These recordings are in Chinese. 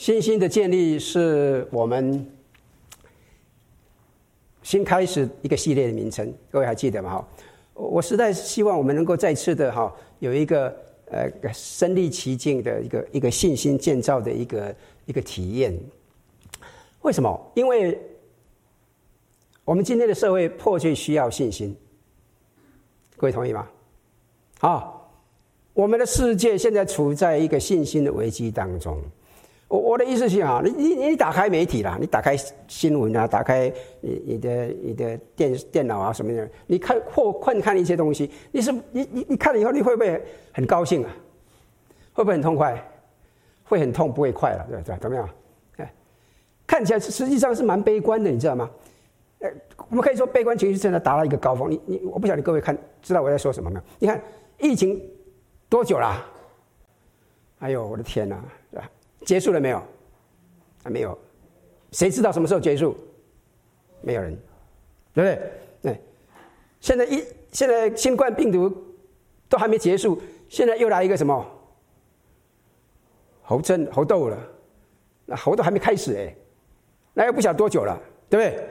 信心的建立是我们新开始一个系列的名称，各位还记得吗？哈，我实在希望我们能够再次的哈有一个呃身历其境的一个一个信心建造的一个一个体验。为什么？因为我们今天的社会迫切需要信心，各位同意吗？啊，我们的世界现在处在一个信心的危机当中。我我的意思是啊，你你你打开媒体啦，你打开新闻啊，打开你你的你的电电脑啊什么的，你看或看看一些东西，你是你你你看了以后，你会不会很高兴啊？会不会很痛快？会很痛，不会快了，对对，怎么样？哎，看起来实际上是蛮悲观的，你知道吗？哎，我们可以说悲观情绪真的达到一个高峰。你你，我不晓得各位看知道我在说什么没有？你看疫情多久啦？哎呦，我的天哪，结束了没有？还没有。谁知道什么时候结束？没有人，对不对？对。现在一现在新冠病毒都还没结束，现在又来一个什么？猴症、猴痘了。那猴都还没开始哎，那又不晓多久了，对不对？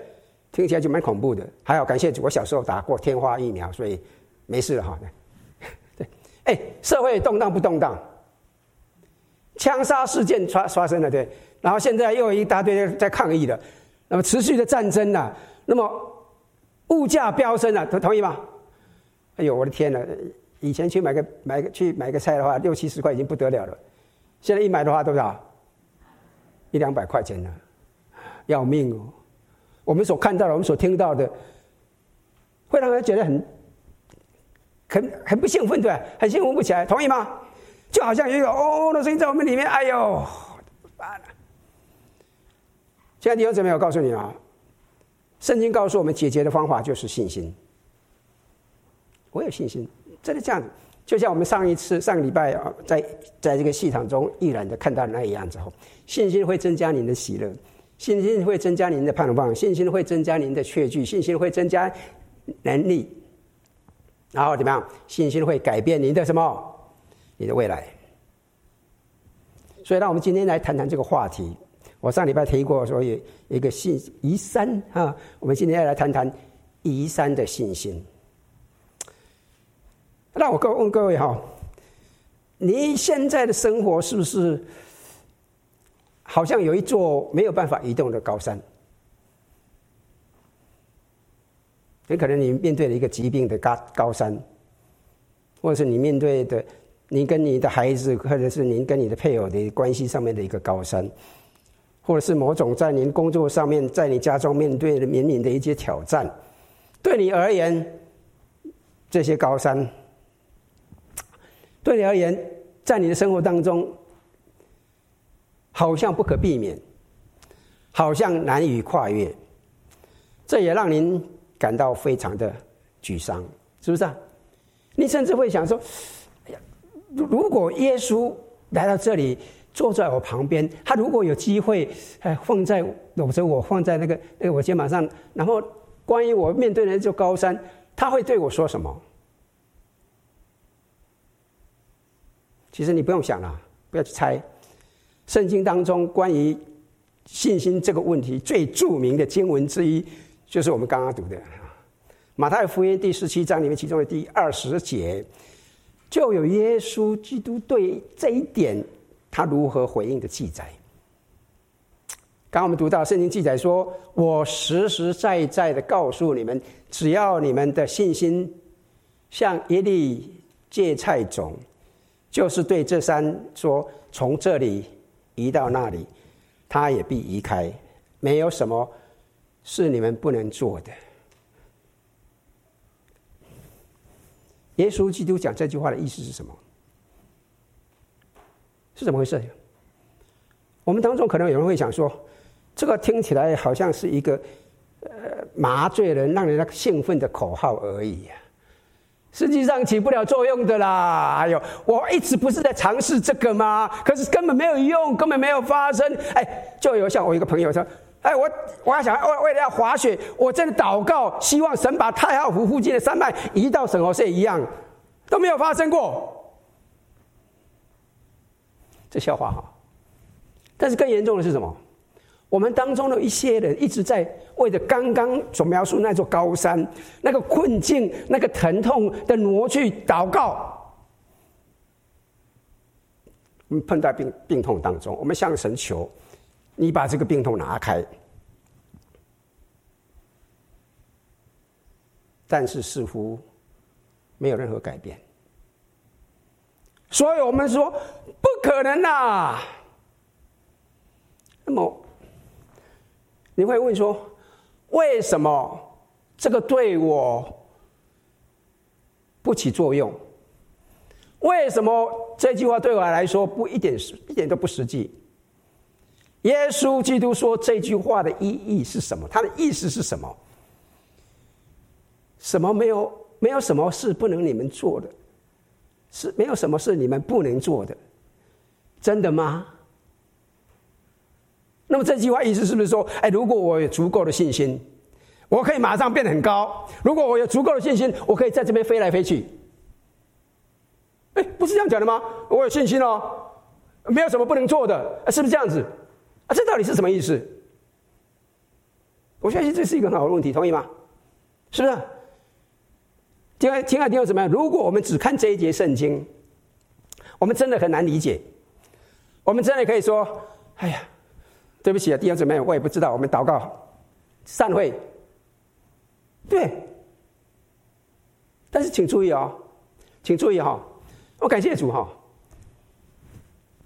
听起来就蛮恐怖的。还好，感谢，我小时候打过天花疫苗，所以没事了哈。对，哎，社会动荡不动荡？枪杀事件发发生了，对，然后现在又有一大堆在抗议了，那么持续的战争呢，那么物价飙升了，同同意吗？哎呦，我的天呐，以前去买个买个去买个菜的话，六七十块已经不得了了，现在一买的话多少？一两百块钱呢，要命哦！我们所看到的，我们所听到的，会让人觉得很很很不兴奋，对，很兴奋不起来，同意吗？就好像也有哦的声音在我们里面，哎呦，完了？现在弟兄姊妹，我告诉你啊，圣经告诉我们解决的方法就是信心。我有信心，真的这样，就像我们上一次上个礼拜啊，在在这个戏场中毅然的看到那一样之后，信心会增加您的喜乐，信心会增加您的盼望，信心会增加您的确据，信心会增加能力，然后怎么样？信心会改变您的什么？你的未来，所以让我们今天来谈谈这个话题。我上礼拜提过，说有一个信移山啊，我们今天要来谈谈移山的信心。那我各问各位哈，你现在的生活是不是好像有一座没有办法移动的高山？很可能你面对了一个疾病的高高山，或者是你面对的。你跟你的孩子，或者是您跟你的配偶的关系上面的一个高山，或者是某种在您工作上面，在你家中面对的面临的一些挑战，对你而言，这些高山，对你而言，在你的生活当中，好像不可避免，好像难以跨越，这也让您感到非常的沮丧，是不是啊？你甚至会想说。如果耶稣来到这里，坐在我旁边，他如果有机会，哎，放在搂着我，放在那个那个我肩膀上，然后关于我面对的那座高山，他会对我说什么？其实你不用想了，不要去猜。圣经当中关于信心这个问题最著名的经文之一，就是我们刚刚读的《马太福音》第十七章里面其中的第二十节。就有耶稣基督对这一点他如何回应的记载。刚刚我们读到圣经记载说：“我实实在在的告诉你们，只要你们的信心像一粒芥菜种，就是对这山说：从这里移到那里，它也必移开。没有什么是你们不能做的。”耶稣基督讲这句话的意思是什么？是怎么回事？我们当中可能有人会想说，这个听起来好像是一个呃麻醉人、让人家兴奋的口号而已呀，实际上起不了作用的啦。哎呦，我一直不是在尝试这个吗？可是根本没有用，根本没有发生。哎，就有像我一个朋友说。哎，我我还想为为了要滑雪，我真的祷告，希望神把太浩湖附近的山脉移到圣荷西一样，都没有发生过。这笑话哈，但是更严重的是什么？我们当中的一些人一直在为着刚刚所描述那座高山、那个困境、那个疼痛的挪去祷告。我们碰到病病痛当中，我们向神求，你把这个病痛拿开。但是似乎没有任何改变，所以我们说不可能呐。那么你会问说，为什么这个对我不起作用？为什么这句话对我来说不一点一点都不实际？耶稣基督说这句话的意义是什么？他的意思是什么？什么没有？没有什么事不能你们做的，是没有什么事你们不能做的，真的吗？那么这句话意思是不是说，哎，如果我有足够的信心，我可以马上变得很高；如果我有足够的信心，我可以在这边飞来飞去？哎，不是这样讲的吗？我有信心哦，没有什么不能做的，是不是这样子？啊，这到底是什么意思？我相信这是一个很好的问题，同意吗？是不是？亲爱亲爱的弟兄姊妹，如果我们只看这一节圣经，我们真的很难理解。我们真的可以说：“哎呀，对不起啊，弟兄姊妹，我也不知道。”我们祷告，散会。对。但是请注意哦，请注意哈、哦，我感谢主哈、哦。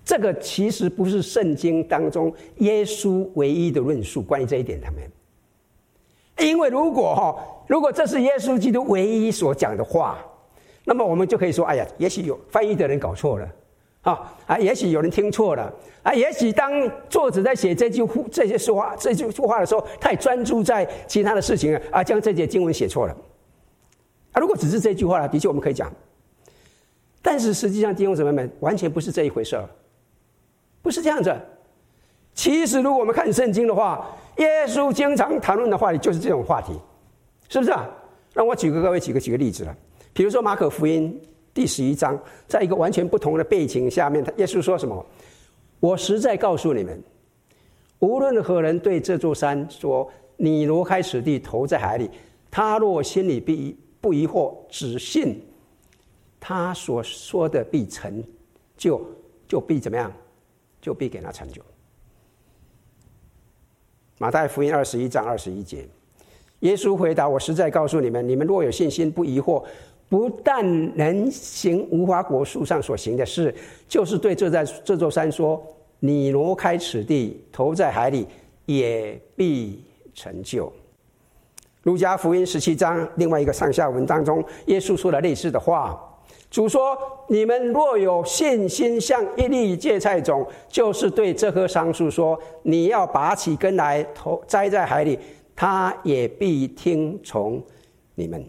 这个其实不是圣经当中耶稣唯一的论述，关于这一点，他们。因为如果哈，如果这是耶稣基督唯一所讲的话，那么我们就可以说：哎呀，也许有翻译的人搞错了，啊啊，也许有人听错了，啊，也许当作者在写这句这些说话这句话的时候，太专注在其他的事情啊，将这节经文写错了。啊，如果只是这句话呢，的确我们可以讲，但是实际上弟兄姊妹们完全不是这一回事儿，不是这样子。其实如果我们看圣经的话，耶稣经常谈论的话题就是这种话题，是不是啊？让我举个各位举个举个例子了。比如说马可福音第十一章，在一个完全不同的背景下面，他耶稣说什么？我实在告诉你们，无论何人对这座山说：“你挪开此地，投在海里。”他若心里必不疑惑，只信他所说的必成就，就必怎么样？就必给他成就。马太福音二十一章二十一节，耶稣回答：“我实在告诉你们，你们若有信心，不疑惑，不但能行无花果树上所行的事，就是对这在这座山说：‘你挪开此地，投在海里，也必成就。’”路加福音十七章另外一个上下文当中，耶稣说了类似的话。主说：“你们若有信心，像一粒芥菜种，就是对这棵桑树说：‘你要拔起根来，投栽在海里，它也必听从你们。’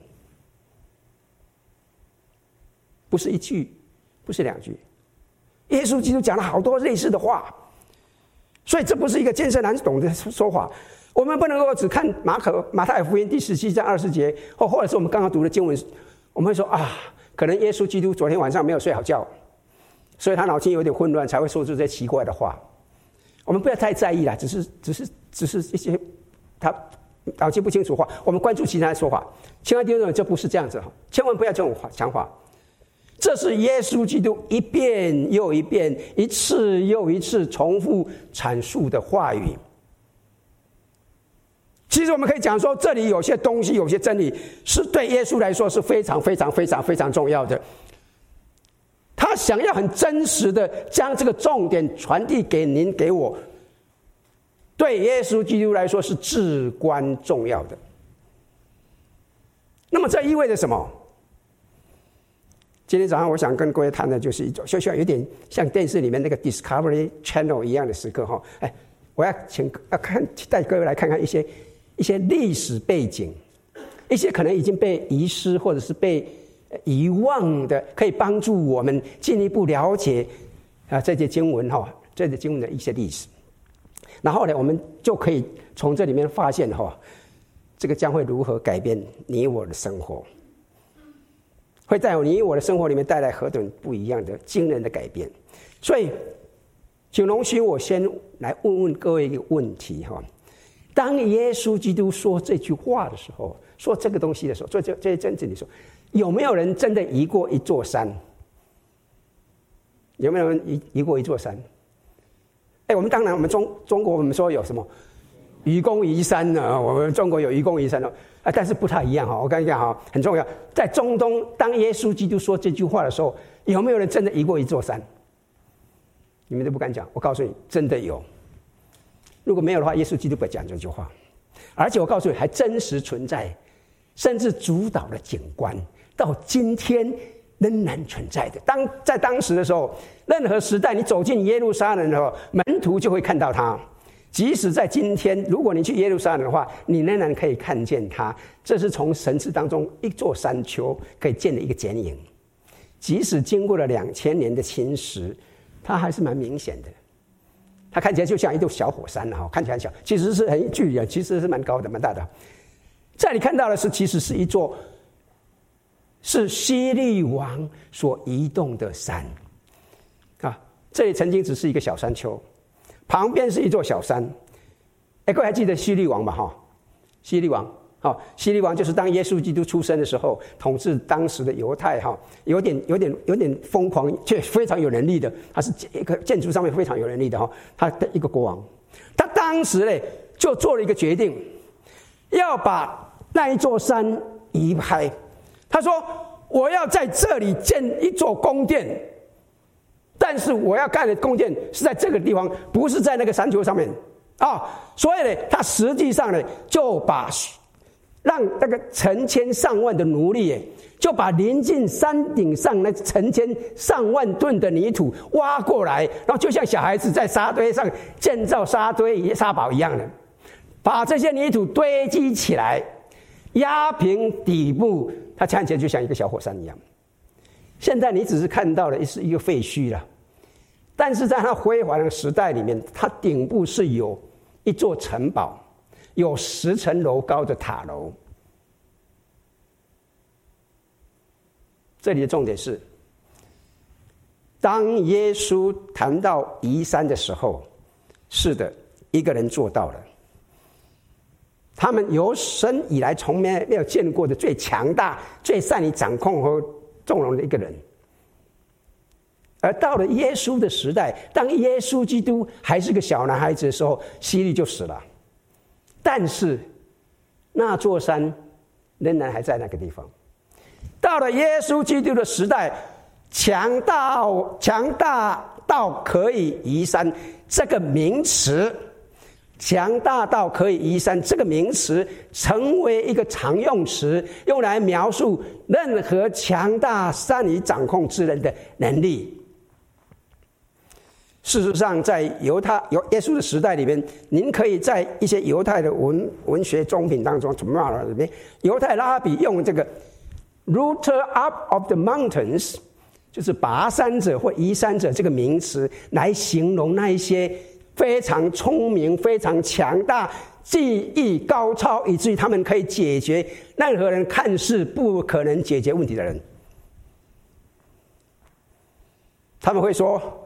不是一句，不是两句，耶稣基督讲了好多类似的话，所以这不是一个艰涩难懂的说法。我们不能够只看马可、马太福音第十七章二十节，或或者是我们刚刚读的经文，我们会说啊。”可能耶稣基督昨天晚上没有睡好觉，所以他脑筋有点混乱，才会说出这些奇怪的话。我们不要太在意了，只是、只是、只是一些他脑筋不清楚话。我们关注其他的说法。千万弟兄，这不是这样子哈，千万不要这种想法。这是耶稣基督一遍又一遍、一次又一次重复阐述的话语。其实我们可以讲说，这里有些东西，有些真理，是对耶稣来说是非常非常非常非常重要的。他想要很真实的将这个重点传递给您给我，对耶稣基督来说是至关重要的。那么这意味着什么？今天早上我想跟各位谈的就是一种，就像有点像电视里面那个 Discovery Channel 一样的时刻哈。哎，我要请要看带各位来看看一些。一些历史背景，一些可能已经被遗失或者是被遗忘的，可以帮助我们进一步了解啊这些经文哈，这些经文的一些历史。然后呢，我们就可以从这里面发现哈，这个将会如何改变你我的生活，会在你我的生活里面带来何等不一样的惊人的改变。所以，请容许我先来问问各位一个问题哈。当耶稣基督说这句话的时候，说这个东西的时候，做这这些真正的时候，有没有人真的移过一座山？有没有人移移过一座山？哎，我们当然，我们中中国我们说有什么愚公移山呢？我们中国有愚公移山的啊，但是不太一样哈。我跟你讲哈，很重要，在中东，当耶稣基督说这句话的时候，有没有人真的移过一座山？你们都不敢讲，我告诉你，真的有。如果没有的话，耶稣基督不会讲这句话。而且我告诉你，还真实存在，甚至主导的景观，到今天仍然存在的。当在当时的时候，任何时代，你走进耶路撒冷的时候，门徒就会看到它。即使在今天，如果你去耶路撒冷的话，你仍然可以看见它。这是从神迹当中一座山丘可以见的一个剪影。即使经过了两千年的侵蚀。它还是蛮明显的，它看起来就像一座小火山哈，看起来很小，其实是很巨人，其实是蛮高的、蛮大的。这里看到的是，其实是一座是西利王所移动的山啊。这里曾经只是一个小山丘，旁边是一座小山。哎，各位还记得西利王吧？哈，西利王。好，希律王就是当耶稣基督出生的时候，统治当时的犹太哈，有点有点有点疯狂，却非常有能力的。他是一个建筑上面非常有能力的哈，他的一个国王。他当时呢就做了一个决定，要把那一座山移开。他说：“我要在这里建一座宫殿，但是我要盖的宫殿是在这个地方，不是在那个山丘上面啊。”所以呢，他实际上呢就把。让那个成千上万的奴隶，就把临近山顶上那成千上万吨的泥土挖过来，然后就像小孩子在沙堆上建造沙堆沙堡一样的，把这些泥土堆积起来，压平底部，它看起来就像一个小火山一样。现在你只是看到的是一个废墟了，但是在它辉煌的时代里面，它顶部是有一座城堡。有十层楼高的塔楼。这里的重点是，当耶稣谈到移山的时候，是的，一个人做到了。他们有生以来从没没有见过的最强大、最善于掌控和纵容的一个人。而到了耶稣的时代，当耶稣基督还是个小男孩子的时候，希利就死了。但是，那座山仍然还在那个地方。到了耶稣基督的时代，强大强大到可以移山这个名词，强大到可以移山这个名词，成为一个常用词，用来描述任何强大、善于掌控之人的能力。事实上，在犹太有耶稣的时代里边，您可以在一些犹太的文文学作品当中，怎么样里边，犹太拉比用这个 “router up of the mountains”，就是拔山者或移山者这个名词，来形容那一些非常聪明、非常强大、技艺高超，以至于他们可以解决任何人看似不可能解决问题的人。他们会说。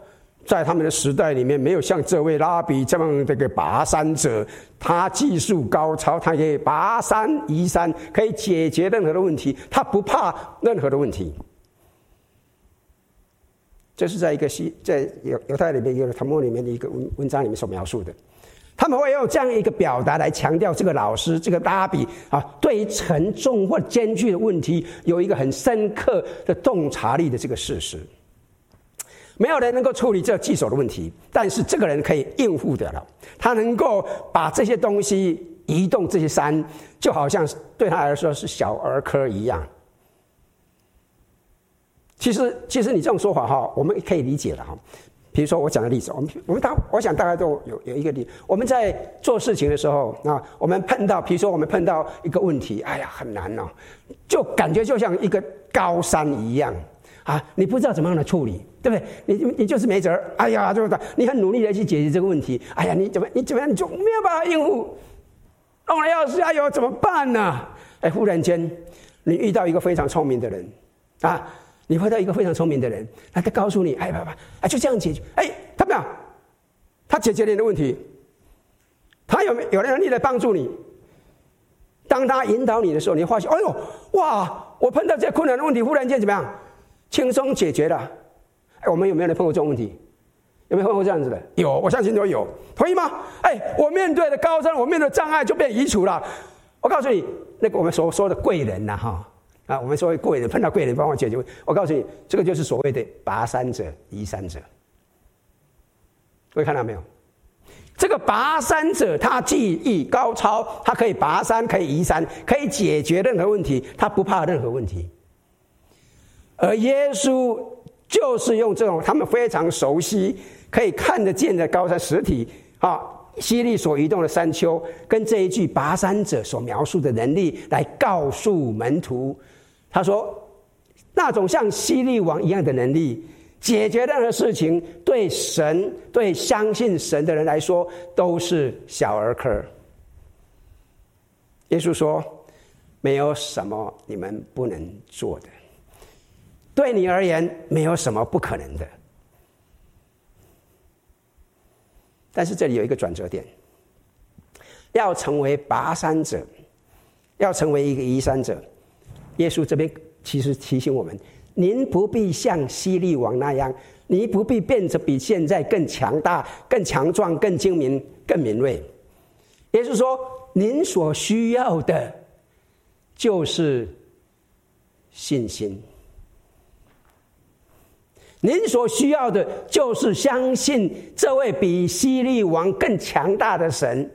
在他们的时代里面，没有像这位拉比这样的一个拔山者，他技术高超，他可以拔山移山，可以解决任何的问题，他不怕任何的问题。这是在一个西在犹犹太里面一个塔木里面的一个文文章里面所描述的。他们会用这样一个表达来强调这个老师这个拉比啊，对于沉重或艰巨的问题有一个很深刻的洞察力的这个事实。没有人能够处理这棘手的问题，但是这个人可以应付得了。他能够把这些东西移动，这些山，就好像对他来说是小儿科一样。其实，其实你这种说法哈，我们可以理解了哈。比如说我讲的例子，我们我们大我想大家都有有一个例，我们在做事情的时候啊，我们碰到，比如说我们碰到一个问题，哎呀很难哦，就感觉就像一个高山一样。啊，你不知道怎么样的处理，对不对？你你就是没辙。哎呀，就是你很努力的去解决这个问题。哎呀，你怎么你怎么样你就没有办法应付？弄了要是哎呦怎么办呢、哎，忽然间你遇到一个非常聪明的人啊，你遇到一个非常聪明的人，他他告诉你，哎爸爸，哎就这样解决。哎，他没有，他解决了你的问题，他有没有能力来帮助你？当他引导你的时候，你发现，哎呦，哇！我碰到这困难的问题，忽然间怎么样，轻松解决了。哎，我们有没有人碰过这种问题？有没有碰过这样子的？有，我相信都有，同意吗？哎，我面对的高山，我面对的障碍就被移除了。我告诉你，那个我们所说的贵人呐，哈啊，我们说贵人碰到贵人帮我解决问题。我告诉你，这个就是所谓的拔山者、移山者。各位看到没有？这个拔山者，他技艺高超，他可以拔山，可以移山，可以解决任何问题，他不怕任何问题。而耶稣就是用这种他们非常熟悉、可以看得见的高山实体啊，希律所移动的山丘，跟这一句拔山者所描述的能力，来告诉门徒，他说，那种像希律王一样的能力。解决任何事情，对神、对相信神的人来说，都是小儿科。耶稣说：“没有什么你们不能做的，对你而言，没有什么不可能的。”但是这里有一个转折点，要成为拔山者，要成为一个移山者，耶稣这边其实提醒我们。您不必像希律王那样，你不必变得比现在更强大、更强壮、更精明、更敏锐。也就是说，您所需要的，就是信心。您所需要的，就是相信这位比希利王更强大的神。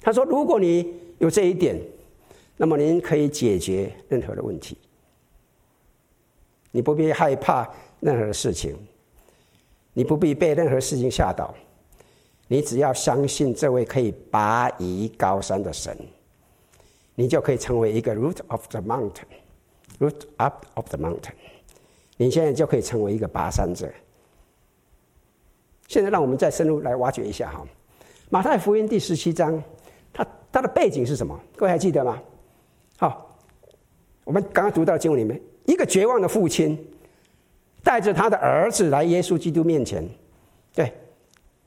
他说：“如果你有这一点，那么您可以解决任何的问题。”你不必害怕任何的事情，你不必被任何事情吓倒，你只要相信这位可以拔移高山的神，你就可以成为一个 root of the mountain，root up of the mountain。你现在就可以成为一个拔山者。现在让我们再深入来挖掘一下哈，马太福音第十七章，它它的背景是什么？各位还记得吗？好，我们刚刚读到经文里面。一个绝望的父亲带着他的儿子来耶稣基督面前，对，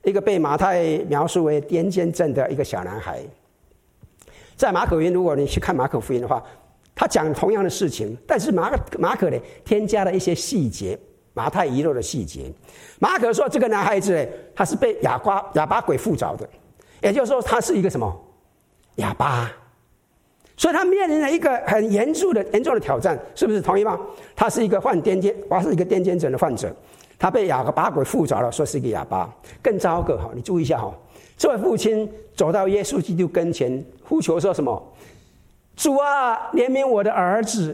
一个被马太描述为癫痫症的一个小男孩，在马可福音，如果你去看马可福音的话，他讲同样的事情，但是马可马可呢添加了一些细节，马太遗漏的细节。马可说这个男孩子他是被哑巴哑巴鬼附着的，也就是说他是一个什么哑巴。所以他面临了一个很严肃的、严重的挑战，是不是同意吗？他是一个患癫痫，他是一个癫痫症的患者，他被哑巴鬼附着了，说是一个哑巴。更糟糕哈，你注意一下哈，这位父亲走到耶稣基督跟前，呼求说什么？主啊，怜悯我的儿子，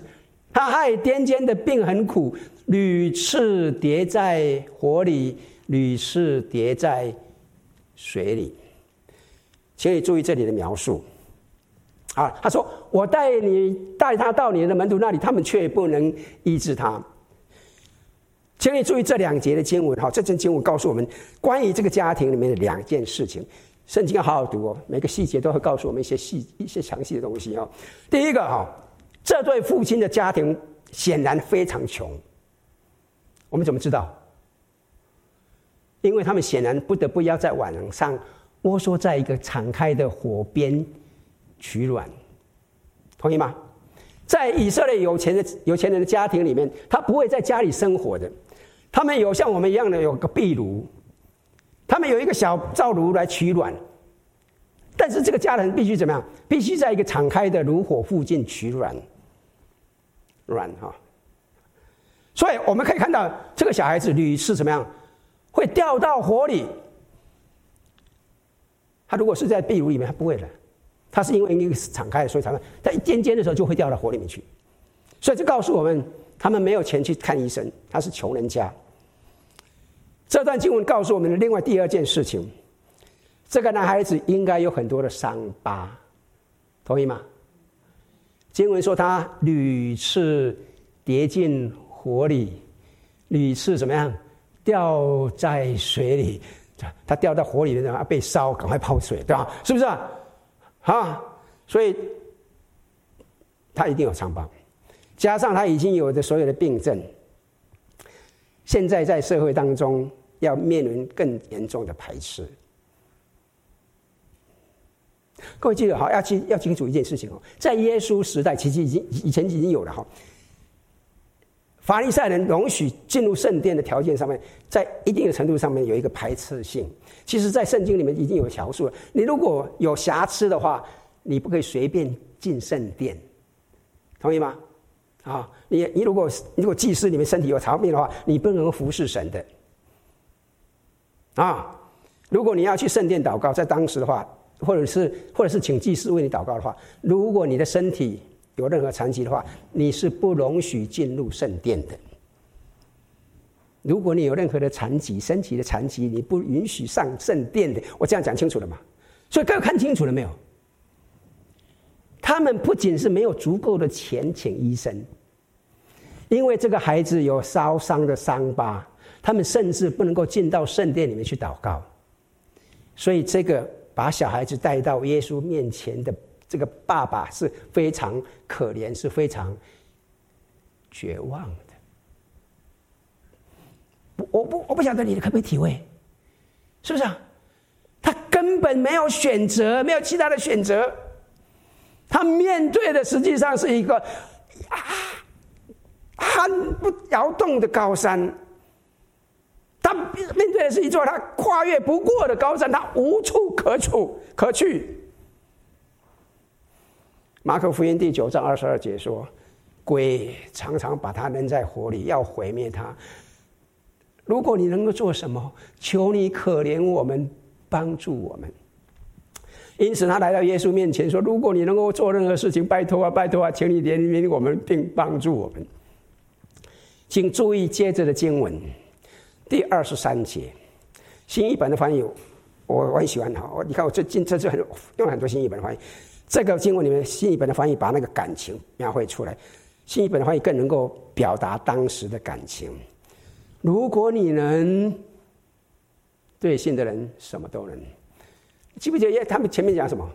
他害癫痫的病很苦，屡次跌在火里，屡次跌在水里。请你注意这里的描述。啊，他说：“我带你带他到你的门徒那里，他们却不能医治他。”请你注意这两节的经文，哈，这节经文告诉我们关于这个家庭里面的两件事情。圣经要好好读哦，每个细节都会告诉我们一些细、一些详细的东西哦。第一个，哈，这对父亲的家庭显然非常穷。我们怎么知道？因为他们显然不得不要在晚上窝缩在一个敞开的火边。取暖，同意吗？在以色列有钱的有钱人的家庭里面，他不会在家里生活的。他们有像我们一样的有个壁炉，他们有一个小灶炉来取暖。但是这个家人必须怎么样？必须在一个敞开的炉火附近取暖，暖哈。所以我们可以看到，这个小孩子屡次怎么样？会掉到火里。他如果是在壁炉里面，他不会的。他是因为一个敞开，所以才会在一尖尖的时候就会掉到火里面去。所以这告诉我们，他们没有钱去看医生，他是穷人家。这段经文告诉我们的另外第二件事情，这个男孩子应该有很多的伤疤，同意吗？经文说他屡次跌进火里，屡次怎么样掉在水里？他掉到火里面，然后被烧，赶快泡水，对吧？是不是啊？啊，所以他一定有伤疤，加上他已经有的所有的病症，现在在社会当中要面临更严重的排斥。各位记得哈，要记要清楚一件事情哦，在耶稣时代，其实已经以前已经有了哈。法利赛人容许进入圣殿的条件上面，在一定的程度上面有一个排斥性。其实，在圣经里面已经有条数了，你如果有瑕疵的话，你不可以随便进圣殿，同意吗？啊，你你如果如果祭司里面身体有毛病的话，你不能服侍神的。啊，如果你要去圣殿祷告，在当时的话，或者是或者是请祭司为你祷告的话，如果你的身体，有任何残疾的话，你是不容许进入圣殿的。如果你有任何的残疾，身体的残疾，你不允许上圣殿的。我这样讲清楚了吗？所以各位看清楚了没有？他们不仅是没有足够的钱请医生，因为这个孩子有烧伤的伤疤，他们甚至不能够进到圣殿里面去祷告。所以，这个把小孩子带到耶稣面前的。这个爸爸是非常可怜，是非常绝望的。我不，我不晓得你可不可以体会，是不是啊？他根本没有选择，没有其他的选择。他面对的实际上是一个啊，撼不摇动的高山。他面对的是一座他跨越不过的高山，他无处可处可去。马可福音第九章二十二节说：“鬼常常把他扔在火里，要毁灭他。如果你能够做什么，求你可怜我们，帮助我们。”因此，他来到耶稣面前说：“如果你能够做任何事情，拜托啊，拜托啊，请你怜悯我们，并帮助我们。”请注意接着的经文，第二十三节，新译本的翻译，我我很喜欢哈。你看，我最近这次很用了很多新译本的翻译。这个经文里面，新译本的翻译把那个感情描绘出来，新译本的翻译更能够表达当时的感情。如果你能对信的人什么都能，记不记得他们前面讲什么？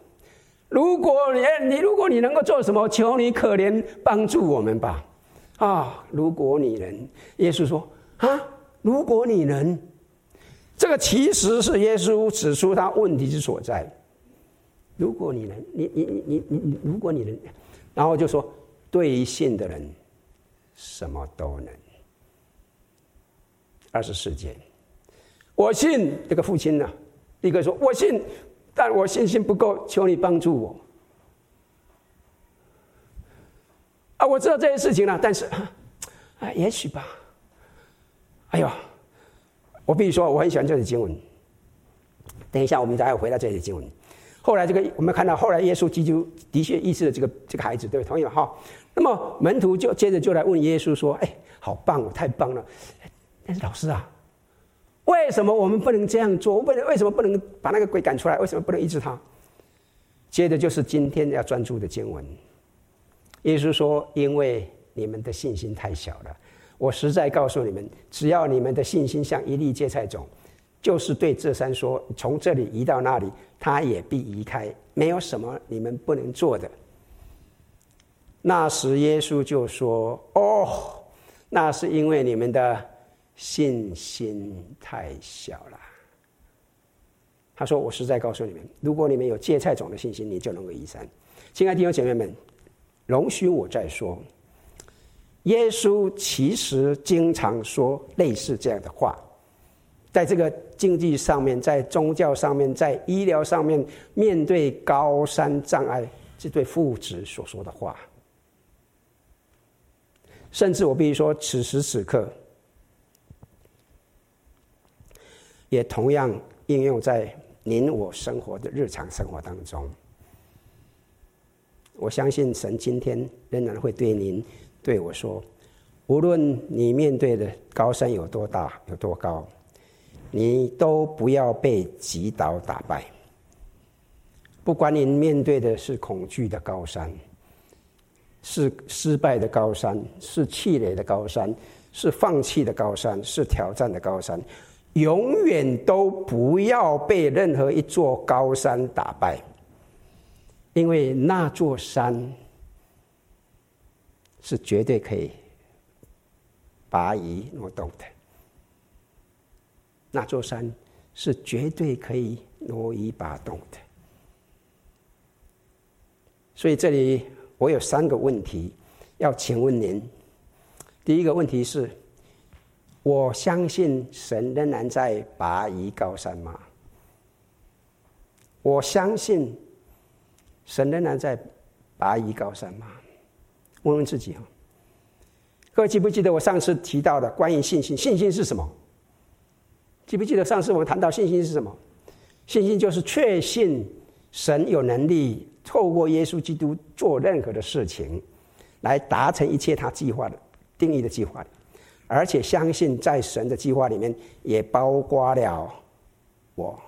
如果你你如果你能够做什么，求你可怜帮助我们吧。啊，如果你能，耶稣说啊，如果你能，这个其实是耶稣指出他问题之所在。如果你能，你你你你你，如果你能，然后就说，对于信的人，什么都能。二十四节，我信这个父亲呢，立刻说，我信，但我信心不够，求你帮助我。啊，我知道这些事情了，但是，啊，也许吧。哎呦，我必须说，我很喜欢这里经文。等一下，我们再回到这里经文。后来这个我们看到，后来耶稣基督的确医治了这个这个孩子，对不对？同意吗？哈。那么门徒就接着就来问耶稣说：“哎，好棒哦，太棒了！但是老师啊，为什么我们不能这样做？为为什么不能把那个鬼赶出来？为什么不能医治他？”接着就是今天要专注的经文。耶稣说：“因为你们的信心太小了。我实在告诉你们，只要你们的信心像一粒芥菜种。”就是对这山说：“从这里移到那里，它也必移开。没有什么你们不能做的。”那时耶稣就说：“哦，那是因为你们的信心太小了。”他说：“我实在告诉你们，如果你们有芥菜种的信心，你就能够移山。”亲爱的弟兄姐妹们，容许我再说，耶稣其实经常说类似这样的话。在这个经济上面，在宗教上面，在医疗上面，面对高山障碍，这对父子所说的话，甚至我必须说，此时此刻，也同样应用在您我生活的日常生活当中。我相信神今天仍然会对您对我说，无论你面对的高山有多大，有多高。你都不要被击倒打败。不管您面对的是恐惧的高山，是失败的高山，是气馁的高山，是放弃的高山，是挑战的高山，永远都不要被任何一座高山打败，因为那座山是绝对可以拔移挪动的。那座山是绝对可以挪移拔动的。所以这里我有三个问题要请问您。第一个问题是：我相信神仍然在拔移高山吗？我相信神仍然在拔夷高山吗？问问自己哈。各位记不记得我上次提到的关于信心？信心是什么？记不记得上次我们谈到信心是什么？信心就是确信神有能力透过耶稣基督做任何的事情，来达成一切他计划的定义的计划，而且相信在神的计划里面也包括了我。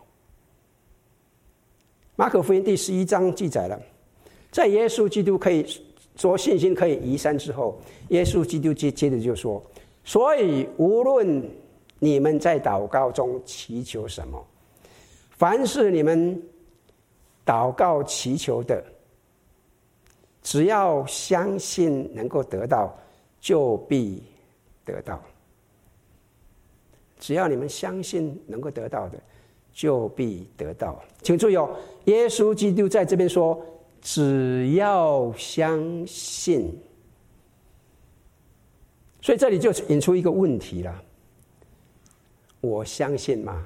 马可福音第十一章记载了，在耶稣基督可以。说信心可以移山之后，耶稣基督接接着就说：“所以无论你们在祷告中祈求什么，凡是你们祷告祈求的，只要相信能够得到，就必得到。只要你们相信能够得到的，就必得到。请注意哦，耶稣基督在这边说。”只要相信，所以这里就引出一个问题了：我相信吗？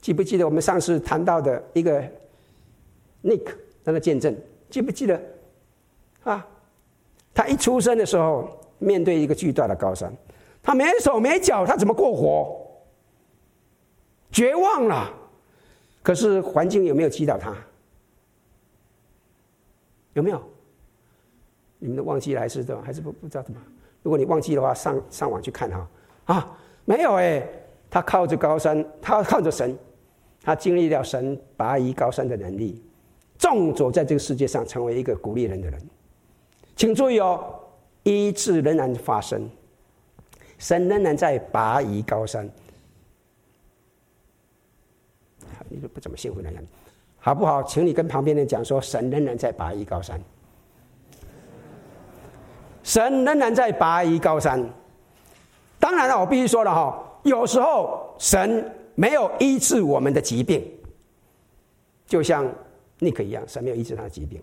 记不记得我们上次谈到的一个 Nick 他的见证？记不记得啊？他一出生的时候，面对一个巨大的高山，他没手没脚，他怎么过活？绝望了。可是环境有没有击倒他？有没有？你们都忘记了还是的？还是不不知道怎么？如果你忘记的话，上上网去看哈。啊，没有哎，他靠着高山，他靠着神，他经历了神拔移高山的能力，纵走在这个世界上，成为一个鼓励人的人。请注意哦，医治仍然发生，神仍然在拔夷高山。你就不怎么幸福的人，好不好？请你跟旁边人讲说，神仍然在拔夷高山，神仍然在拔夷高山。当然了，我必须说了哈，有时候神没有医治我们的疾病，就像尼克一样，神没有医治他的疾病。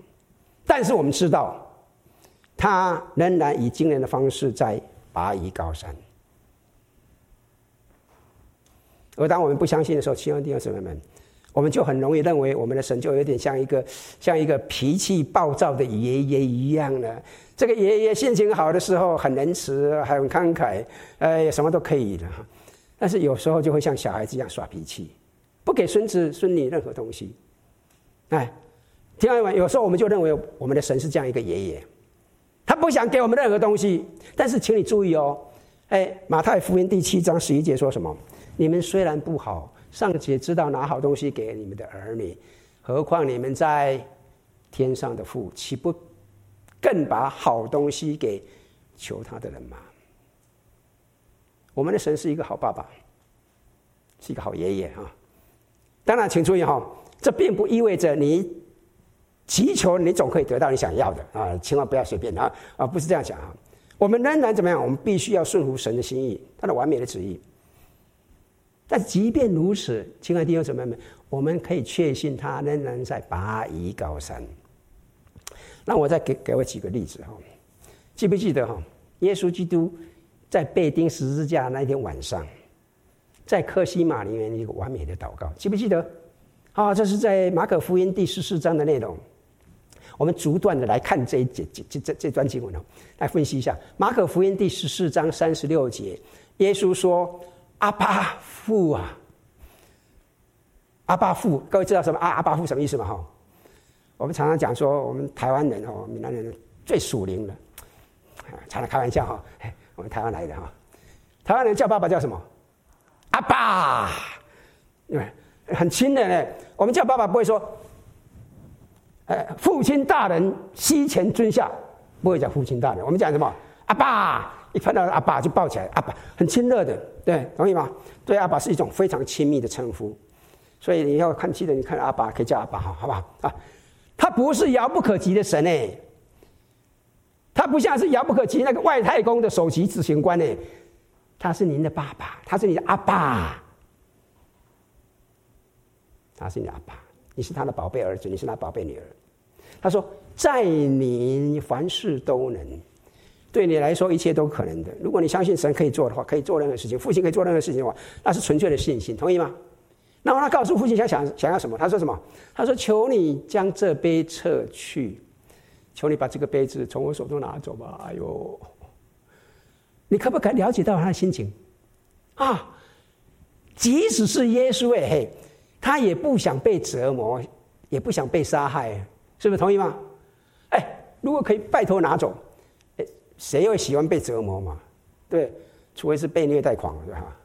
但是我们知道，他仍然以惊人的方式在拔夷高山。而当我们不相信的时候，亲爱的弟兄姊妹们。我们就很容易认为，我们的神就有点像一个像一个脾气暴躁的爷爷一样的。这个爷爷心情好的时候很仁慈，很慷慨，哎，什么都可以的。但是有时候就会像小孩子一样耍脾气，不给孙子孙女任何东西。哎，听到没有？有时候我们就认为我们的神是这样一个爷爷，他不想给我们任何东西。但是请你注意哦，哎，马太福音第七章十一节说什么？你们虽然不好。尚且知道拿好东西给你们的儿女，何况你们在天上的父，岂不更把好东西给求他的人吗？我们的神是一个好爸爸，是一个好爷爷啊。当然，请注意哈，这并不意味着你祈求你总可以得到你想要的啊，千万不要随便啊啊，不是这样讲啊。我们仍然怎么样？我们必须要顺服神的心意，他的完美的旨意。但即便如此，亲爱的弟兄姊妹们，我们可以确信他仍然在拔夷高山。那我再给给我几个例子哈，记不记得哈？耶稣基督在被钉十字架那天晚上，在克西马里面一个完美的祷告，记不记得？啊，这是在马可福音第十四章的内容。我们逐段的来看这一节这这这这段经文哦，来分析一下。马可福音第十四章三十六节，耶稣说。阿爸父啊，阿爸父，各位知道什么阿阿爸父什么意思吗？哈，我们常常讲说，我们台湾人哦，闽南人最属灵的，常常开玩笑哈，我们台湾来的哈，台湾人叫爸爸叫什么？阿爸，因为很亲的呢。我们叫爸爸不会说，哎，父亲大人膝前尊下，不会讲父亲大人，我们讲什么？阿爸。一看到阿爸就抱起来，阿爸很亲热的，对，同意吗？对，阿爸是一种非常亲密的称呼，所以你要看记得，你看阿爸可以叫阿爸，好，好不好？啊，他不是遥不可及的神诶，他不像是遥不可及那个外太空的首席执行官诶，他是您的爸爸，他是你的阿爸，他是你的阿爸，你是他的宝贝儿子，你是他宝贝女儿。他说：“在你凡事都能，对你来说一切都可能的。如果你相信神可以做的话，可以做任何事情，父亲可以做任何事情的话，那是纯粹的信心，同意吗？”然后他告诉父亲想想想要什么？他说什么？他说：“求你将这杯撤去，求你把这个杯子从我手中拿走吧。”哎呦，你可不可以了解到他的心情？啊，即使是耶稣，哎嘿，他也不想被折磨，也不想被杀害，是不是同意吗？哎，如果可以拜托拿走，谁会喜欢被折磨嘛？对，除非是被虐待狂，对吧？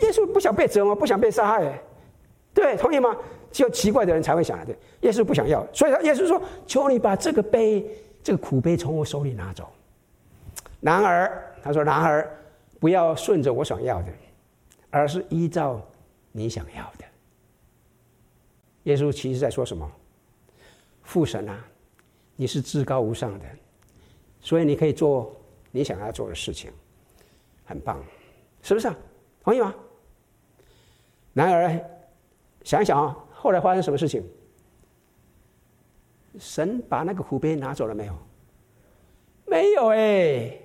耶稣不想被折磨，不想被杀害。对，同意吗？只有奇怪的人才会想的。对，耶稣不想要，所以他耶稣说：“求你把这个杯，这个苦杯从我手里拿走。”然而，他说：“然而，不要顺着我想要的，而是依照你想要的。”耶稣其实在说什么？父神啊，你是至高无上的，所以你可以做你想要做的事情，很棒，是不是？同意吗？然而。想一想啊，后来发生什么事情？神把那个苦杯拿走了没有？没有哎。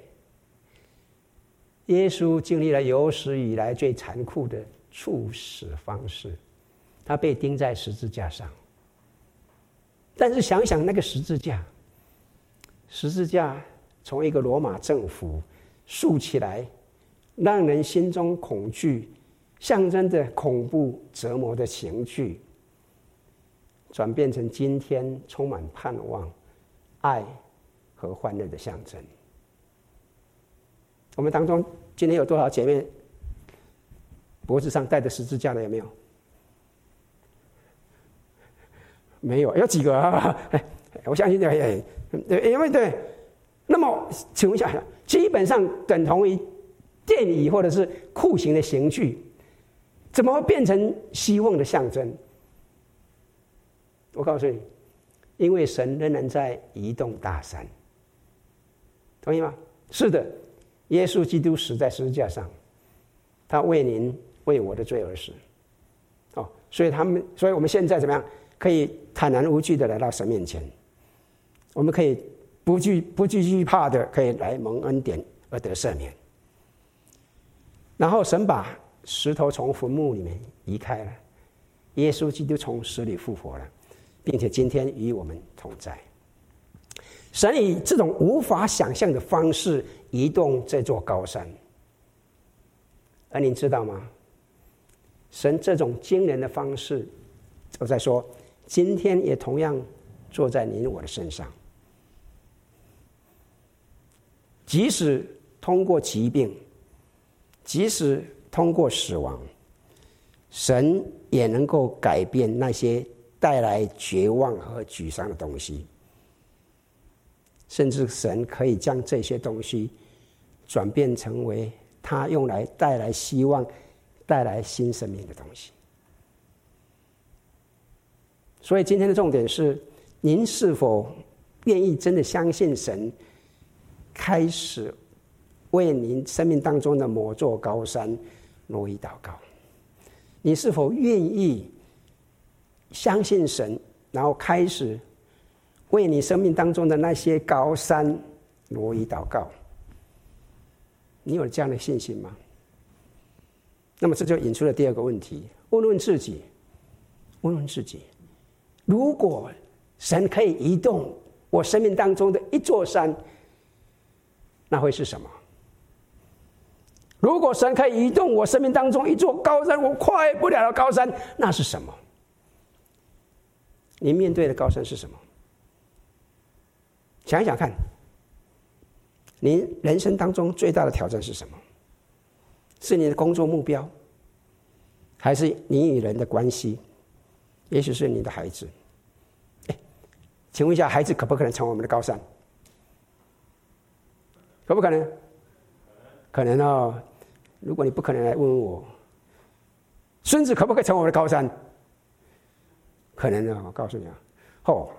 耶稣经历了有史以来最残酷的处死方式，他被钉在十字架上。但是想想那个十字架，十字架从一个罗马政府竖起来，让人心中恐惧。象征着恐怖折磨的刑具，转变成今天充满盼望、爱和欢乐的象征。我们当中今天有多少姐妹脖子上戴着十字架的？有没有？没有，有几个啊？我相信对，对，因为对。那么，请问一下，基本上等同于电椅或者是酷刑的刑具。怎么会变成希望的象征？我告诉你，因为神仍然在移动大山，同意吗？是的，耶稣基督死在十字架上，他为您为我的罪而死。哦，所以他们，所以我们现在怎么样？可以坦然无惧的来到神面前，我们可以不惧不惧惧怕的，可以来蒙恩典而得赦免。然后神把。石头从坟墓里面移开了，耶稣基督从死里复活了，并且今天与我们同在。神以这种无法想象的方式移动这座高山，而您知道吗？神这种惊人的方式，我在说，今天也同样坐在您我的身上，即使通过疾病，即使。通过死亡，神也能够改变那些带来绝望和沮丧的东西，甚至神可以将这些东西转变成为他用来带来希望、带来新生命的东西。所以今天的重点是：您是否愿意真的相信神，开始为您生命当中的某座高山？挪移祷告，你是否愿意相信神，然后开始为你生命当中的那些高山挪移祷告？你有这样的信心吗？那么这就引出了第二个问题：问问自己，问问自己，如果神可以移动我生命当中的一座山，那会是什么？如果神可以移动我生命当中一座高山，我跨越不了的高山，那是什么？你面对的高山是什么？想一想看，您人生当中最大的挑战是什么？是你的工作目标，还是你与人的关系？也许是你的孩子。哎，请问一下，孩子可不可能成为我们的高山？可不可能？可能哦。如果你不可能来问我，孙子可不可以成为我的高山？可能啊，我告诉你啊，哦，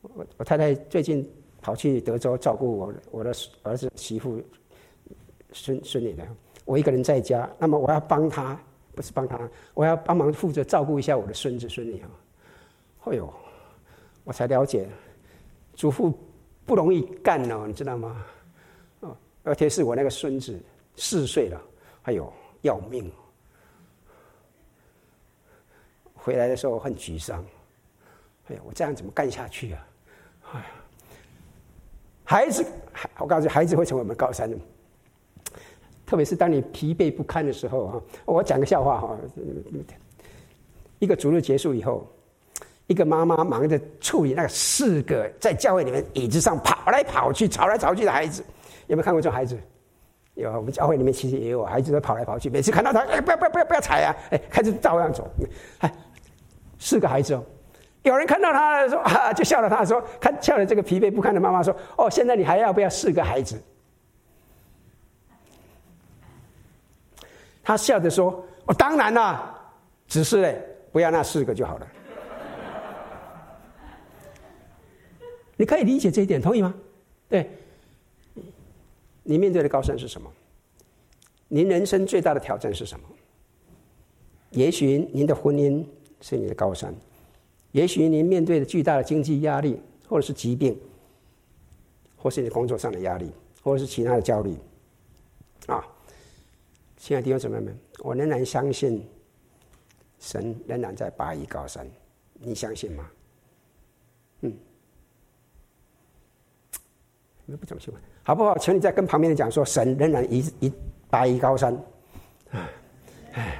我我太太最近跑去德州照顾我我的儿子媳妇孙孙女的，我一个人在家，那么我要帮他，不是帮他，我要帮忙负责照顾一下我的孙子孙女啊。哎呦，我才了解，祖父不容易干哦，你知道吗？而且是我那个孙子四岁了，哎呦，要命！回来的时候很沮丧，哎呀，我这样怎么干下去啊？哎呀，孩子，我告诉你，孩子会成为我们高山的。特别是当你疲惫不堪的时候啊，我讲个笑话哈。一个主日结束以后，一个妈妈忙着处理那个四个在教会里面椅子上跑来跑去、吵来吵去的孩子，有没有看过这种孩子？有，我们教会里面其实也有孩子都跑来跑去，每次看到他，哎，不要不要不要不要踩啊！哎，开始照样走，哎。四个孩子哦，有人看到他说啊，就笑了。他说，看笑了这个疲惫不堪的妈妈说：“哦，现在你还要不要四个孩子？”他笑着说：“哦，当然啦，只是嘞，不要那四个就好了。”你可以理解这一点，同意吗？对。你面对的高山是什么？您人生最大的挑战是什么？也许您的婚姻。是你的高山，也许您面对的巨大的经济压力，或者是疾病，或是你工作上的压力，或者是其他的焦虑，啊，亲爱的弟兄姊妹们，我仍然相信，神仍然在拔一高山，你相信吗？嗯，你不怎么喜欢，好不好？请你再跟旁边人讲说，神仍然一一拔一高山，啊，哎。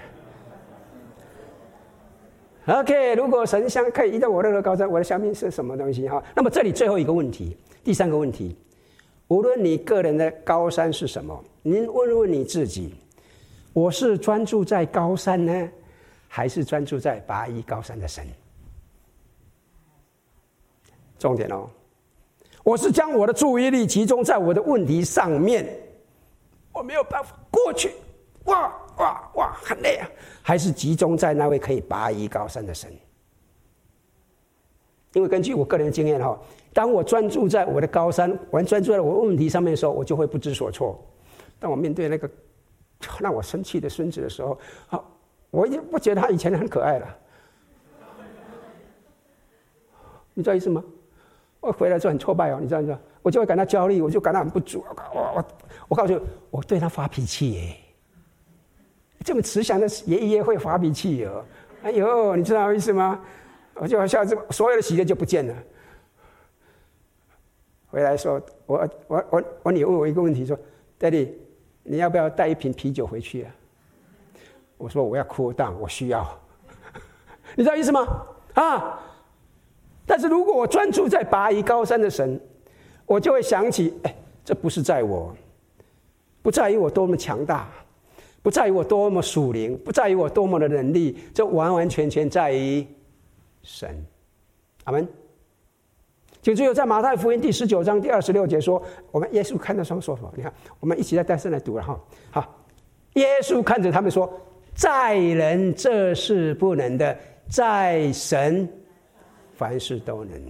OK，如果神像可以移到我任何高山，我的下面是什么东西哈？那么这里最后一个问题，第三个问题，无论你个人的高山是什么，您问问你自己：我是专注在高山呢，还是专注在拔一高山的神？重点哦，我是将我的注意力集中在我的问题上面，我没有办法过去，哇！哇哇，很累啊！还是集中在那位可以拔一高山的神。因为根据我个人的经验哈，当我专注在我的高山，我专注在我问题上面的时候，我就会不知所措。当我面对那个让我生气的孙子的时候，啊，我已经不觉得他以前很可爱了。你知道意思吗？我回来就很挫败哦，你知道吗？我就会感到焦虑，我就感到很不足。我我我告诉你，我对他发脾气耶。这么慈祥的爷爷会发脾气哦！哎呦，你知道意思吗？我就好像这所有的喜悦就不见了。回来说，我我我我女儿问我一个问题，说：“Daddy，你要不要带一瓶啤酒回去啊？”我说：“我要哭，但我需要。”你知道意思吗？啊！但是如果我专注在拔一高山的神，我就会想起，哎，这不是在我，不在于我多么强大。不在于我多么属灵，不在于我多么的能力，这完完全全在于神。阿门。请注意，在马太福音第十九章第二十六节说：“我们耶稣看到什么说法？你看，我们一起在单声来读了哈。好，耶稣看着他们说：在人这是不能的，在神凡事都能。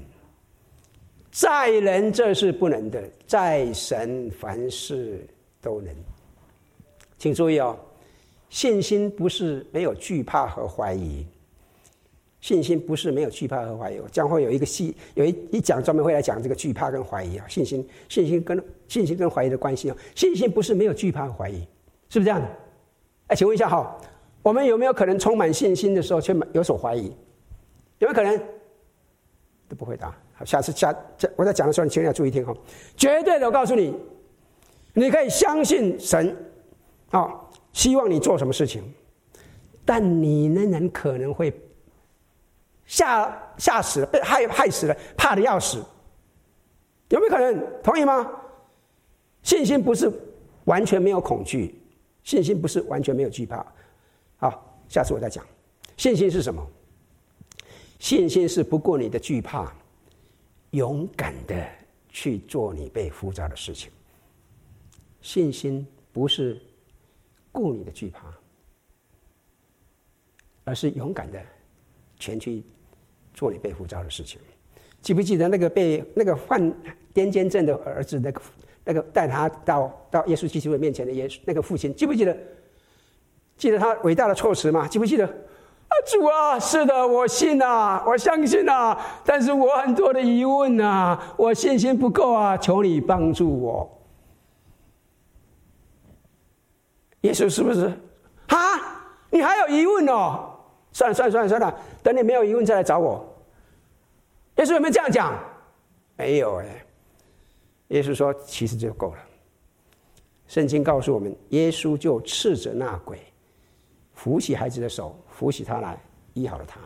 在人这是不能的，在神凡事都能。”请注意哦，信心不是没有惧怕和怀疑，信心不是没有惧怕和怀疑。将会有一个细有一一讲专门会来讲这个惧怕跟怀疑啊，信心信心跟信心跟怀疑的关系啊，信心不是没有惧怕和怀疑，是不是这样的？哎，请问一下哈，我们有没有可能充满信心的时候却有所怀疑？有没有可能？不回答。好，下次下这我在讲的时候，你千万要注意听哈，绝对的，我告诉你，你可以相信神。啊、哦，希望你做什么事情，但你仍然可能会吓吓死了，被害害死了，怕的要死，有没有可能？同意吗？信心不是完全没有恐惧，信心不是完全没有惧怕。好，下次我再讲。信心是什么？信心是不顾你的惧怕，勇敢的去做你被呼召的事情。信心不是。顾你的惧怕，而是勇敢的前去做你被呼召的事情。记不记得那个被那个患癫痫症的儿子，那个那个带他到到耶稣基督面前的耶稣那个父亲，记不记得？记得他伟大的措辞吗？记不记得？啊，主啊，是的，我信啊，我相信啊，但是我很多的疑问啊，我信心不够啊，求你帮助我。耶稣是不是？啊，你还有疑问哦？算了算了算了算了，等你没有疑问再来找我。耶稣有没有这样讲？没有哎。耶稣说：“其实就够了。”圣经告诉我们，耶稣就斥责那鬼，扶起孩子的手，扶起他来，医好了他。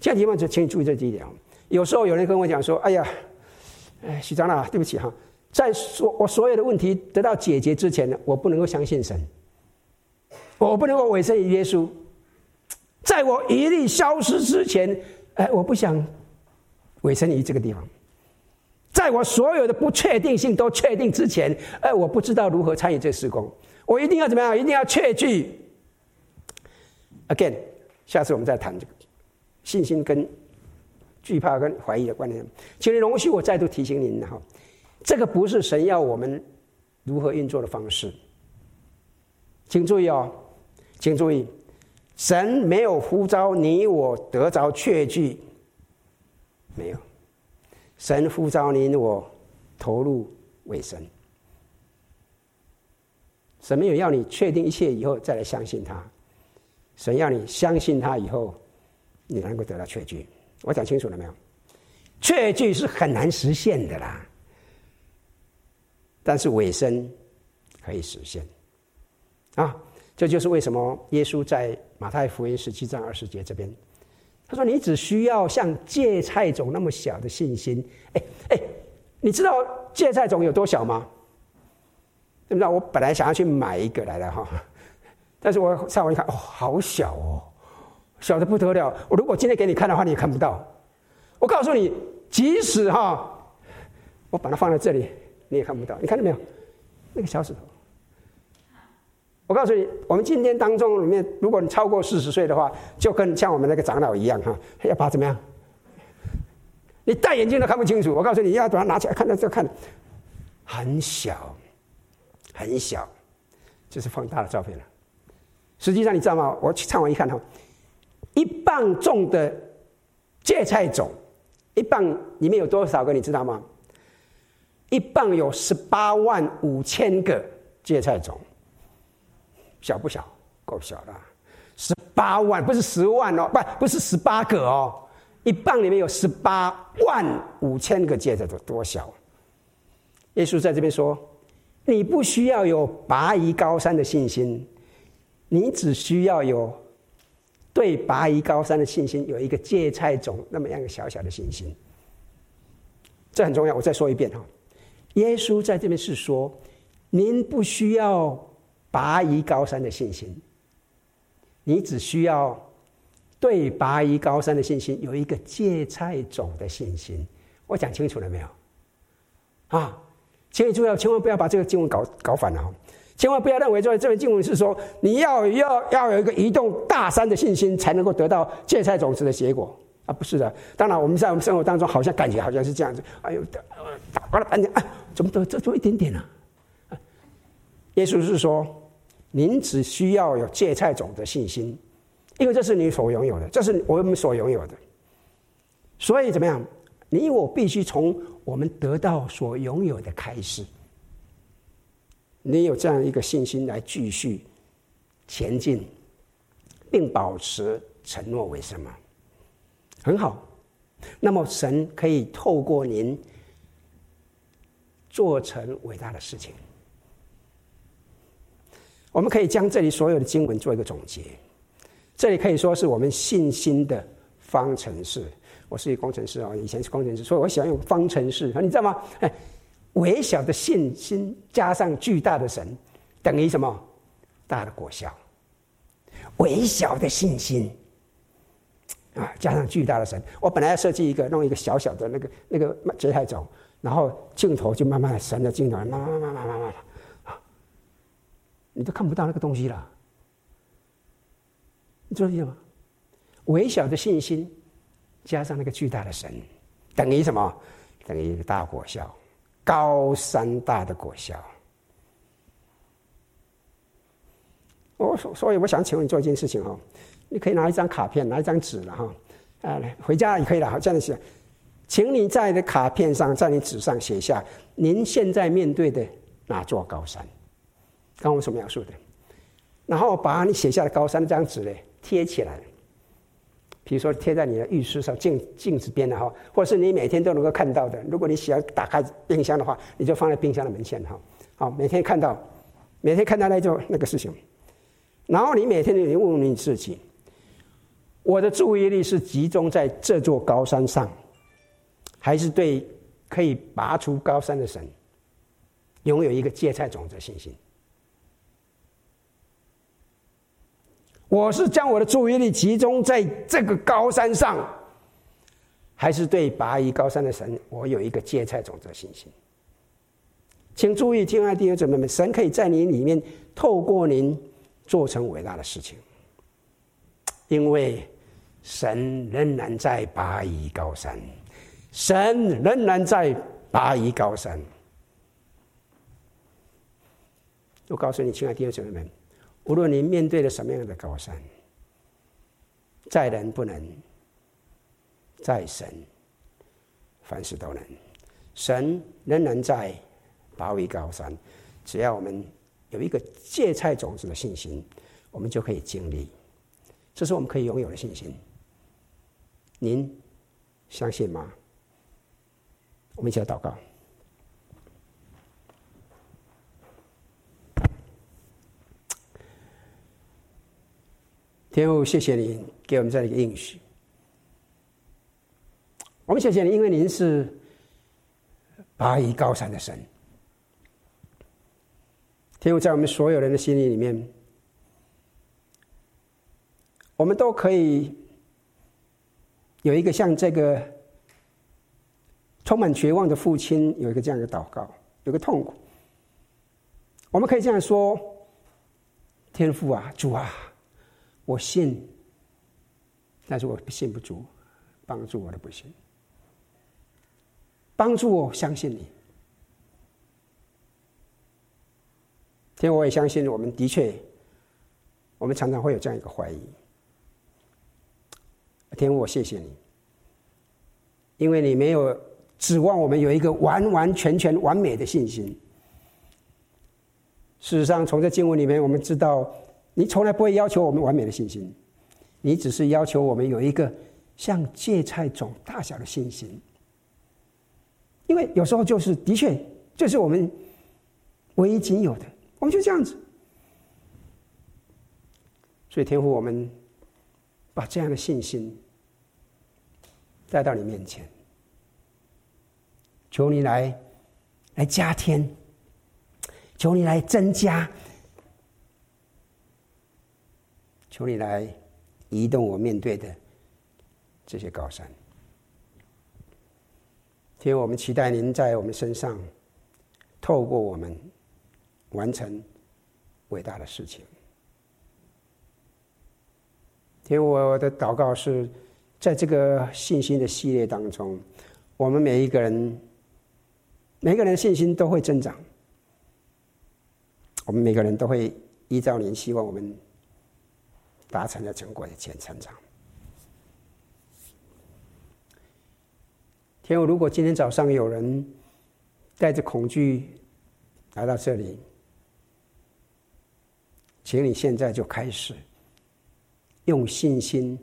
这样的地方就请你注意这几点。有时候有人跟我讲说：“哎呀，哎，许长老，对不起哈，在所我所有的问题得到解决之前呢，我不能够相信神，我不能够委身于耶稣，在我一力消失之前，哎，我不想委身于这个地方。”在我所有的不确定性都确定之前，哎，我不知道如何参与这施工。我一定要怎么样？一定要确据。Again，下次我们再谈这个信心跟惧怕跟怀疑的观念。请你容许我再度提醒您哈，这个不是神要我们如何运作的方式。请注意哦，请注意，神没有呼召你我得着确据，没有。神呼召您我投入为神，神没有要你确定一切以后再来相信他，神要你相信他以后，你能够得到确据。我讲清楚了没有？确据是很难实现的啦，但是尾声可以实现。啊，这就是为什么耶稣在马太福音十七章二十节这边。他说：“你只需要像芥菜种那么小的信心。哎哎，你知道芥菜种有多小吗？对不对？我本来想要去买一个来的哈，但是我上网一看，哦，好小哦，小的不得了。我如果今天给你看的话，你也看不到。我告诉你，即使哈，我把它放在这里，你也看不到。你看到没有？那个小石头。”我告诉你，我们今天当中里面，如果你超过四十岁的话，就跟像我们那个长老一样哈，要把它怎么样？你戴眼镜都看不清楚。我告诉你，要把它拿起来看到这看，很小，很小，这是放大的照片了。实际上你知道吗？我去唱完一看哈，一磅重的芥菜种，一磅里面有多少个？你知道吗？一磅有十八万五千个芥菜种。小不小？够小了，十八万不是十万哦，不不是十八个哦，一磅里面有十八万五千个芥菜，种多小？耶稣在这边说：“你不需要有拔夷高山的信心，你只需要有对拔夷高山的信心，有一个芥菜种那么样一个小小的信心。这很重要。我再说一遍哈，耶稣在这边是说，您不需要。”拔夷高山的信心，你只需要对拔夷高山的信心有一个芥菜种的信心。我讲清楚了没有？啊，请你注意，千万不要把这个经文搞搞反了。千万不要认为说这篇经文是说你要要要有一个移动大山的信心才能够得到芥菜种子的结果啊！不是的。当然，我们在我们生活当中好像感觉好像是这样子。哎呦，打完了半天，哎，怎么得这多一点点呢？耶稣是说，您只需要有芥菜种的信心，因为这是你所拥有的，这是我们所拥有的。所以怎么样？你我必须从我们得到所拥有的开始。你有这样一个信心来继续前进，并保持承诺，为什么？很好。那么神可以透过您做成伟大的事情。我们可以将这里所有的经文做一个总结。这里可以说是我们信心的方程式。我是一个工程师啊，以前是工程师，所以我喜欢用方程式。你知道吗？哎，微小的信心加上巨大的神，等于什么？大的果效。微小的信心啊，加上巨大的神。我本来要设计一个弄一个小小的那个那个节台走，然后镜头就慢慢的神的镜头，慢慢慢慢慢慢慢。你都看不到那个东西了，你知道意思吗？微小的信心加上那个巨大的神，等于什么？等于一个大果效。高山大的果效。我所所以我想请问你做一件事情哈，你可以拿一张卡片，拿一张纸了哈，啊，来回家也可以了，好，这样子，请你在的卡片上，在你纸上写下您现在面对的哪座高山，刚我所描述的，然后把你写下的高山的这张纸呢贴起来，比如说贴在你的浴室上镜镜子边的哈，或者是你每天都能够看到的。如果你喜欢打开冰箱的话，你就放在冰箱的门前哈，好，每天看到，每天看到那就那个事情。然后你每天你问问你自己：我的注意力是集中在这座高山上，还是对可以拔除高山的神拥有一个芥菜种子的信心？我是将我的注意力集中在这个高山上，还是对拔移高山的神我有一个芥菜种子的信心？请注意，亲爱的弟兄姊妹们，神可以在你里面透过您。做成伟大的事情，因为神仍然在拔移高山，神仍然在拔移高山。我告诉你，亲爱的弟兄姊妹们，无论你面对了什么样的高山，在人不能，在神凡事都能。神仍然在保卫高山，只要我们。有一个芥菜种子的信心，我们就可以经历，这是我们可以拥有的信心。您相信吗？我们一起来祷告。天父，谢谢你给我们这样一个应许。我们谢谢你，因为您是拔移高山的神。天父，在我们所有人的心里里面，我们都可以有一个像这个充满绝望的父亲有一个这样的祷告，有个痛苦。我们可以这样说：天父啊，主啊，我信，但是我信不足，帮助我的不信，帮助我相信你。天，我也相信，我们的确，我们常常会有这样一个怀疑。天，我谢谢你，因为你没有指望我们有一个完完全全完美的信心。事实上，从这经文里面，我们知道，你从来不会要求我们完美的信心，你只是要求我们有一个像芥菜种大小的信心。因为有时候就是的确，这是我们唯一仅有的。我们就这样子，所以天父，我们把这样的信心带到你面前，求你来来加添，求你来增加，求你来移动我面对的这些高山。天，我们期待您在我们身上透过我们。完成伟大的事情。天，我的祷告是，在这个信心的系列当中，我们每一个人，每个人的信心都会增长。我们每个人都会依照您希望我们达成了成果的前成长。天，如果今天早上有人带着恐惧来到这里，请你现在就开始用信心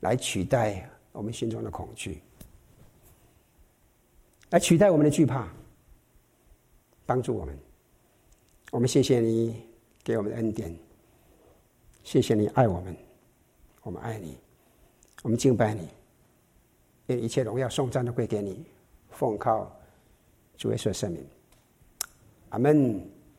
来取代我们心中的恐惧，来取代我们的惧怕，帮助我们。我们谢谢你给我们的恩典，谢谢你爱我们，我们爱你，我们敬拜你，愿一切荣耀颂赞都归给你，奉靠主耶稣圣名，阿门。